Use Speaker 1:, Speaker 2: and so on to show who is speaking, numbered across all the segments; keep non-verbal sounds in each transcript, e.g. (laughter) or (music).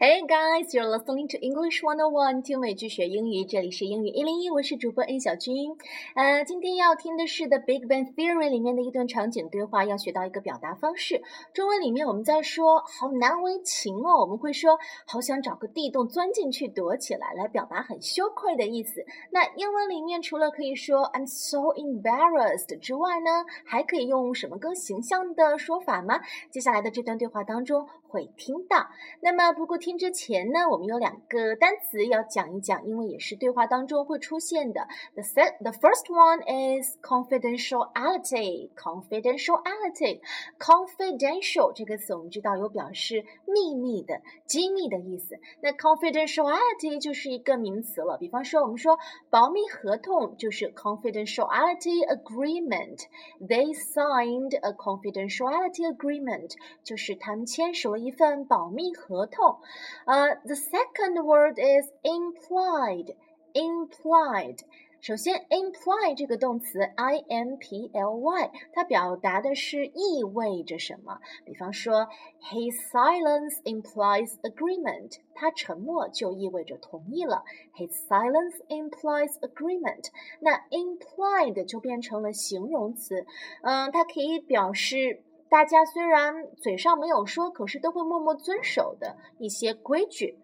Speaker 1: Hey guys, you're listening to English One on One，听美剧学英语，这里是英语一零一，我是主播 N 小军。呃，今天要听的是《The Big Bang Theory》里面的一段场景对话，要学到一个表达方式。中文里面我们在说好难为情哦，我们会说好想找个地洞钻进去躲起来，来表达很羞愧的意思。那英文里面除了可以说 I'm so embarrassed 之外呢，还可以用什么更形象的说法吗？接下来的这段对话当中会听到。那么不过听。之前呢，我们有两个单词要讲一讲，因为也是对话当中会出现的。The set, the first one is confidentiality. Confidentiality, confidential 这个词我们知道有表示秘密的、机密的意思。那 confidentiality 就是一个名词了。比方说，我们说保密合同就是 confidentiality agreement. They signed a confidentiality agreement，就是他们签署了一份保密合同。uh, the second word is implied. Implied. 首先，imply 这个动词 i m p l y，它表达的是意味着什么。比方说，His silence implies agreement。他沉默就意味着同意了。His silence implies agreement。那 implied 就变成了形容词，嗯，它可以表示。大家虽然嘴上没有说，可是都会默默遵守的一些规矩。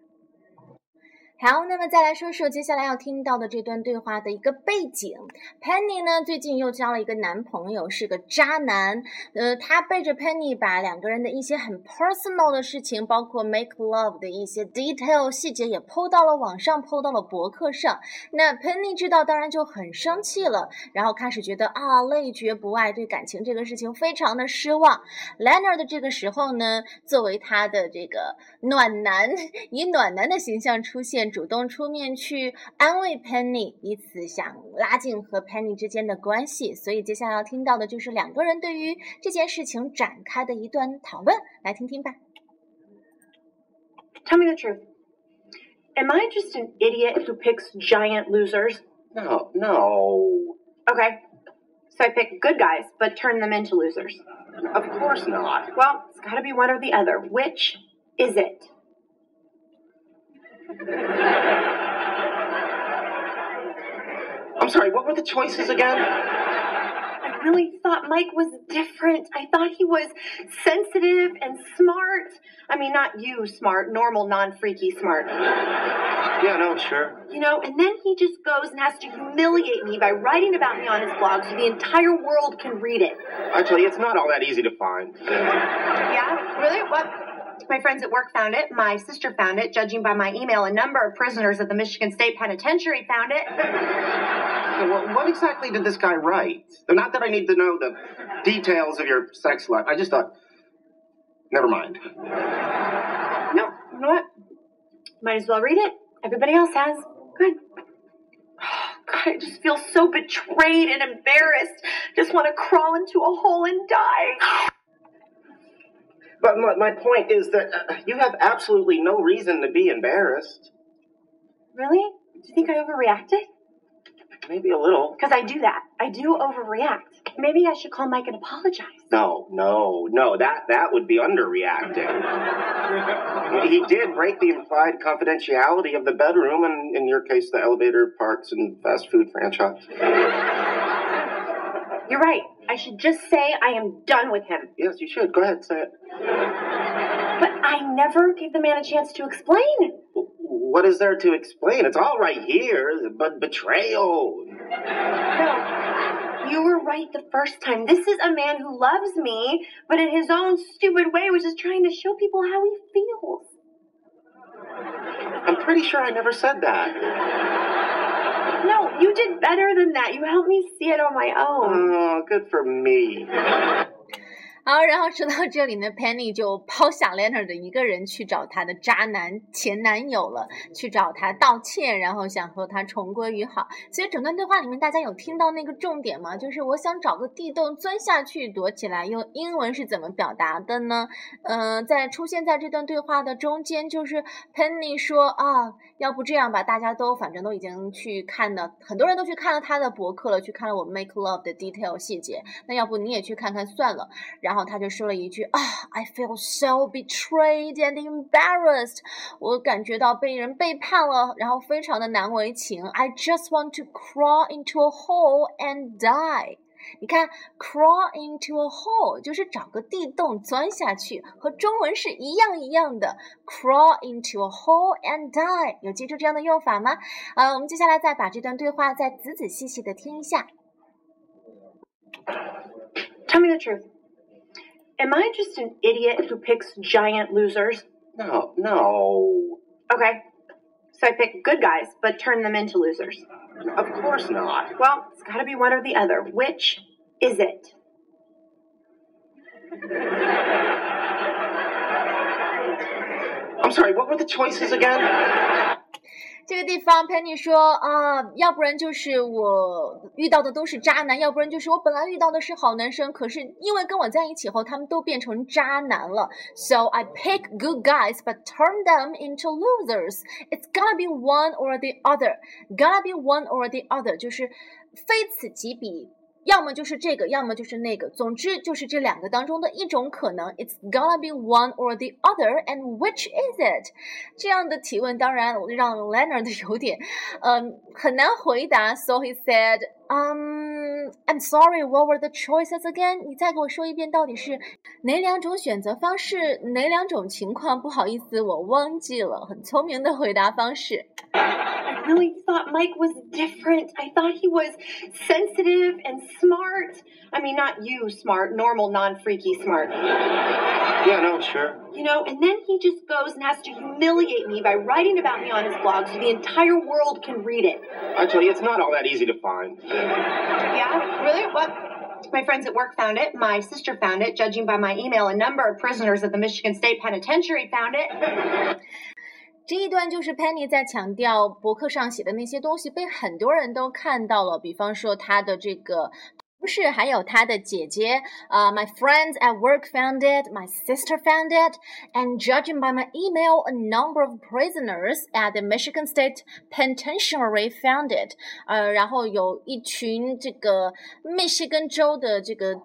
Speaker 1: 好，那么再来说说接下来要听到的这段对话的一个背景。Penny 呢，最近又交了一个男朋友，是个渣男。呃，他背着 Penny 把两个人的一些很 personal 的事情，包括 make love 的一些 detail 细节，也 PO 到了网上，PO 到了博客上。那 Penny 知道，当然就很生气了，然后开始觉得啊，累觉不爱，对感情这个事情非常的失望。Leonard 这个时候呢，作为他的这个暖男，(laughs) 以暖男的形象出现。主动出面去安慰 Penny，以此想拉近和 Penny 之间的关系。所以接下来要听到的就是两个人对于这件事情展开的一段讨论，来听听吧。
Speaker 2: Tell me the truth. Am I just an idiot who picks giant losers?
Speaker 3: No, no.
Speaker 2: Okay. So I pick good guys, but turn them into losers.
Speaker 3: Of course not.
Speaker 2: Well, it's got to be one or the other. Which is it?
Speaker 3: I'm sorry, what were the choices again?
Speaker 2: I really thought Mike was different. I thought he was sensitive and smart. I mean, not you smart, normal, non freaky smart.
Speaker 3: Yeah, no, sure.
Speaker 2: You know, and then he just goes and has to humiliate me by writing about me on his blog so the entire world can read it.
Speaker 3: Actually, it's not all that easy to find.
Speaker 2: Yeah? Really? What? My friends at work found it. My sister found it. Judging by my email, a number of prisoners at the Michigan State Penitentiary found it.
Speaker 3: well, what exactly did this guy write? Not that I need to know the details of your sex life. I just thought, never mind.
Speaker 2: No, you know what? Might as well read it. Everybody else has. Good. (sighs) God, I just feel so betrayed and embarrassed. Just want to crawl into a hole and die.
Speaker 3: But my, my point is that uh, you have absolutely no reason to be embarrassed.
Speaker 2: Really? Do you think I overreacted?
Speaker 3: Maybe a little.
Speaker 2: Because I do that. I do overreact. Maybe I should call Mike and apologize.
Speaker 3: No, no, no. That that would be underreacting. (laughs) he did break the implied confidentiality of the bedroom, and in your case, the elevator, parks, and fast food franchise.
Speaker 2: You're right. I should just say I am done with him.
Speaker 3: Yes, you should. Go ahead, say it.
Speaker 2: But I never gave the man a chance to explain.
Speaker 3: What is there to explain? It's all right here, but betrayal.
Speaker 2: No, you were right the first time. This is a man who loves me, but in his own stupid way was just trying to show people how he feels.
Speaker 3: I'm pretty sure I never said that.
Speaker 2: You did better than that. You helped me see it on my own.
Speaker 3: Oh, good for me.
Speaker 1: 好，然后说到这里呢，Penny 就抛下 Leonard 的一个人去找她的渣男前男友了，去找他道歉，然后想和他重归于好。所以整段对话里面，大家有听到那个重点吗？就是我想找个地洞钻下去躲起来，用英文是怎么表达的呢？嗯，在出现在这段对话的中间，就是 Penny 说啊，要不这样吧，大家都反正都已经去看了，很多人都去看了他的博客了，去看了我 Make Love 的 detail 细节，那要不你也去看看算了。然后他就说了一句啊，I feel so betrayed and embarrassed，我感觉到被人背叛了，然后非常的难为情。I just want to crawl into a hole and die。你看，crawl into a hole 就是找个地洞钻下去，和中文是一样一样的。crawl into a hole and die，有记住这样的用法吗？呃，我们接下来再把这段对话再仔仔细细的听一下。
Speaker 2: Tell me the truth. Am I just an idiot who picks giant losers?
Speaker 3: No, no.
Speaker 2: Okay. So I pick good guys, but turn them into losers.
Speaker 3: Of course not.
Speaker 2: Well, it's gotta be one or the other. Which is it?
Speaker 3: I'm sorry, what were the choices again?
Speaker 1: 这个地方，Penny 说啊，要不然就是我遇到的都是渣男，要不然就是我本来遇到的是好男生，可是因为跟我在一起后，他们都变成渣男了。So I pick good guys, but turn them into losers. It's gonna be one or the other. Gonna be one or the other，就是非此即彼。要么就是这个，要么就是那个，总之就是这两个当中的一种可能。It's gonna be one or the other, and which is it？这样的提问当然让 Leonard 有点，嗯，很难回答。So he said, um, I'm sorry, what were the choices again？你再给我说一遍，到底是哪两种选择方式，哪两种情况？不好意思，我忘记了。很聪明的回答方式。
Speaker 2: I really thought Mike was different. I thought he was sensitive and smart. I mean, not you smart, normal, non freaky smart.
Speaker 3: Yeah, no, sure.
Speaker 2: You know, and then he just goes and has to humiliate me by writing about me on his blog so the entire world can read it.
Speaker 3: I tell you, it's not all that easy to find.
Speaker 2: Yeah? Really? What? My friends at work found it. My sister found it. Judging by my email, a number of prisoners at the Michigan State Penitentiary found it.
Speaker 1: 这一段就是 Penny 在强调博客上写的那些东西被很多人都看到了，比方说他的这个同事，还有他的姐姐啊、My friends at work found it, my sister found it, and judging by my email, a number of prisoners at the Michigan State Penitentiary found it。呃，然后有一群这个密西根州的这个。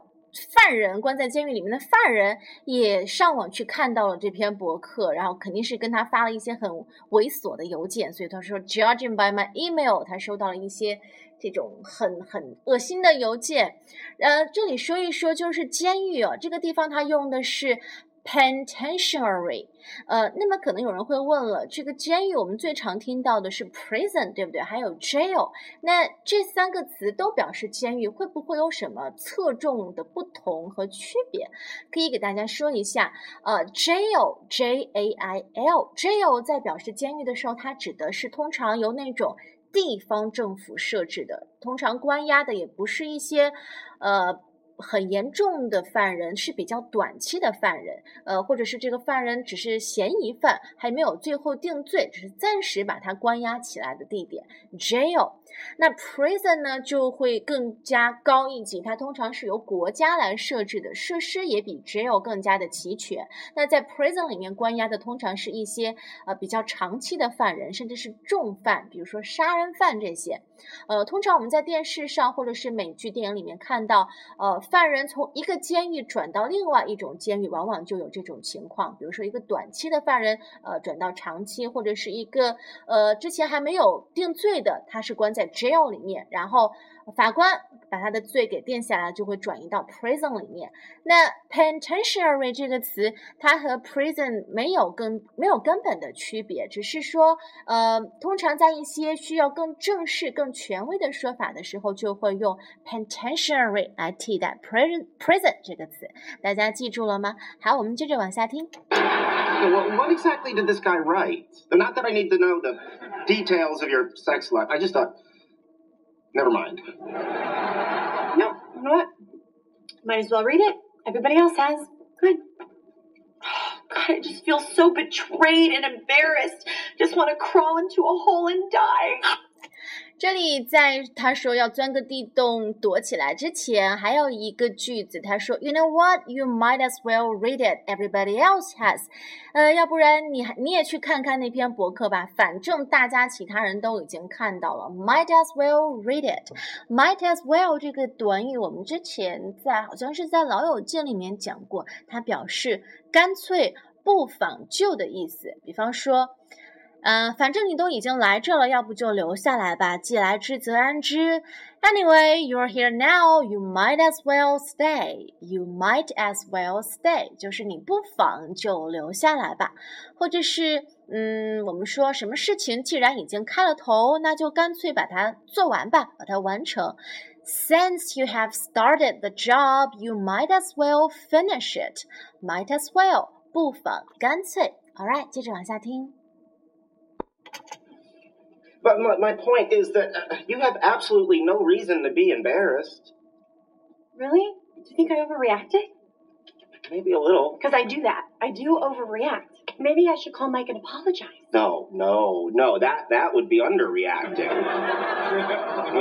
Speaker 1: 犯人关在监狱里面的犯人也上网去看到了这篇博客，然后肯定是跟他发了一些很猥琐的邮件，所以他说，Judging by my email，他收到了一些这种很很恶心的邮件。呃，这里说一说就是监狱哦，这个地方他用的是。Penitentiary，呃，那么可能有人会问了，这个监狱我们最常听到的是 prison，对不对？还有 jail，那这三个词都表示监狱，会不会有什么侧重的不同和区别？可以给大家说一下，呃，jail，J A I L，jail 在表示监狱的时候，它指的是通常由那种地方政府设置的，通常关押的也不是一些，呃。很严重的犯人是比较短期的犯人，呃，或者是这个犯人只是嫌疑犯，还没有最后定罪，只是暂时把他关押起来的地点，jail。那 prison 呢就会更加高一级，它通常是由国家来设置的，设施也比 jail 更加的齐全。那在 prison 里面关押的通常是一些呃比较长期的犯人，甚至是重犯，比如说杀人犯这些。呃，通常我们在电视上或者是美剧、电影里面看到，呃，犯人从一个监狱转到另外一种监狱，往往就有这种情况。比如说一个短期的犯人，呃，转到长期，或者是一个呃之前还没有定罪的，他是关在 jail 里面，然后。法官把他的罪给定下来，就会转移到 prison 里面。那 penitentiary 这个词，它和 prison 没有根没有根本的区别，只是说，呃，通常在一些需要更正式、更权威的说法的时候，就会用 penitentiary 来替代 prison prison 这个词。大家记住了吗？好，我们接着往下听。
Speaker 3: What exactly did this guy write? Not that I need to know the details of your sex life. I just thought. Never mind.
Speaker 2: No, you know what? Might as well read it. Everybody else has. Good. (sighs) God, I just feel so betrayed and embarrassed. Just want to crawl into a hole and die.
Speaker 1: 这里在他说要钻个地洞躲起来之前，还有一个句子，他说，You know what? You might as well read it. Everybody else has. 呃，要不然你你也去看看那篇博客吧，反正大家其他人都已经看到了。Might as well read it. Might as well 这个短语，我们之前在好像是在老友记里面讲过，它表示干脆不妨就的意思。比方说。嗯，反正你都已经来这了，要不就留下来吧。既来之则安之。Anyway, you're here now. You might as well stay. You might as well stay. 就是你不妨就留下来吧。或者是，嗯，我们说什么事情既然已经开了头，那就干脆把它做完吧，把它完成。Since you have started the job, you might as well finish it. Might as well，不妨干脆。All right，接着往下听。
Speaker 3: But my, my point is that uh, you have absolutely no reason to be embarrassed.
Speaker 2: Really? Do you think I overreacted?
Speaker 3: Maybe a little.
Speaker 2: Because I do that. I do overreact. Maybe I should call Mike and apologize.
Speaker 3: No, no, no. That that would be underreacting.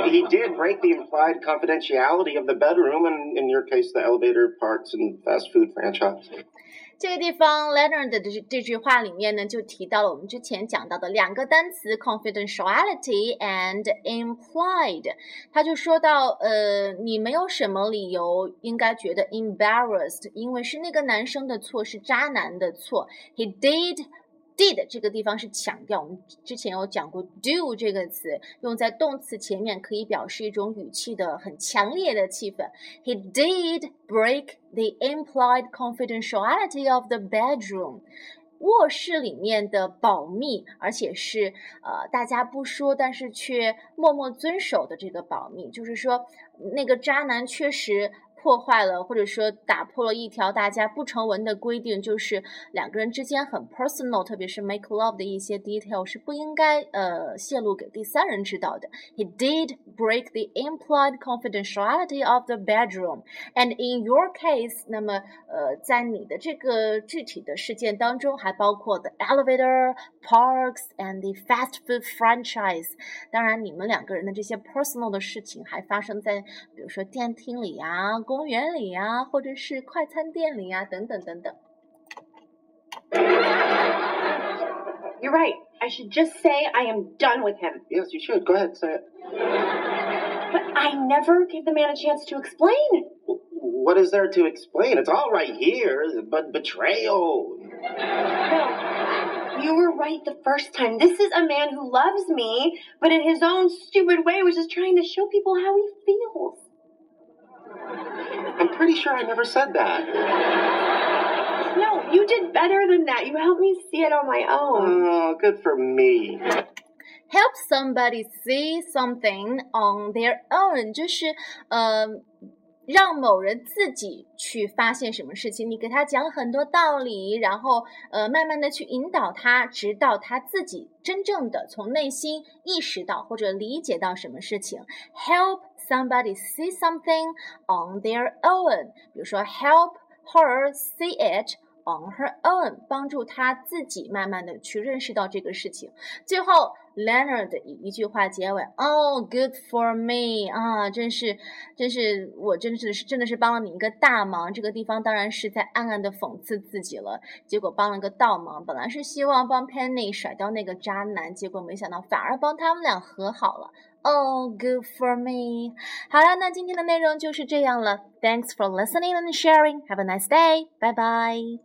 Speaker 3: (laughs) he did break the implied confidentiality of the bedroom, and in your case, the elevator parts and fast food franchise.
Speaker 1: 这个地方，Leonard 的这这句话里面呢，就提到了我们之前讲到的两个单词：confidentiality and implied。他就说到，呃，你没有什么理由应该觉得 embarrassed，因为是那个男生的错，是渣男的错。He did。Did 这个地方是强调，我们之前有讲过，do 这个词用在动词前面可以表示一种语气的很强烈的气氛。He did break the implied confidentiality of the bedroom。卧室里面的保密，而且是呃大家不说，但是却默默遵守的这个保密，就是说那个渣男确实。破坏了，或者说打破了一条大家不成文的规定，就是两个人之间很 personal，特别是 make love 的一些 detail 是不应该呃泄露给第三人知道的。He did break the implied confidentiality of the bedroom，and in your case，那么呃在你的这个具体的事件当中，还包括 the elevator parks and the fast food franchise。当然，你们两个人的这些 personal 的事情还发生在比如说电梯里啊。公园里呀，或者是快餐店里呀，等等等等。
Speaker 2: You're right. I should just say I am done with him.
Speaker 3: Yes, you should. Go ahead, say it.
Speaker 2: But I never gave the man a chance to explain.
Speaker 3: What is there to explain? It's all right here, but betrayal.
Speaker 2: No, you were right the first time. This is a man who loves me, but in his own stupid way was just trying to show people how he feels.
Speaker 3: I'm pretty sure I never said that.
Speaker 2: No, you did better than that. You helped me see it on my own.
Speaker 3: Oh, good for me.
Speaker 1: Help somebody see something on their own，就是呃，让某人自己去发现什么事情。你给他讲很多道理，然后呃，慢慢的去引导他，直到他自己真正的从内心意识到或者理解到什么事情。Help somebody see something on their own，比如说 help her see it on her own，帮助她自己慢慢的去认识到这个事情。最后，Leonard 以一句话结尾：“Oh, good for me！” 啊，真是，真是，我真的是真的是帮了你一个大忙。这个地方当然是在暗暗的讽刺自己了。结果帮了个倒忙，本来是希望帮 Penny 甩掉那个渣男，结果没想到反而帮他们俩和好了。Oh, good for me！好了，那今天的内容就是这样了。Thanks for listening and sharing. Have a nice day. Bye bye.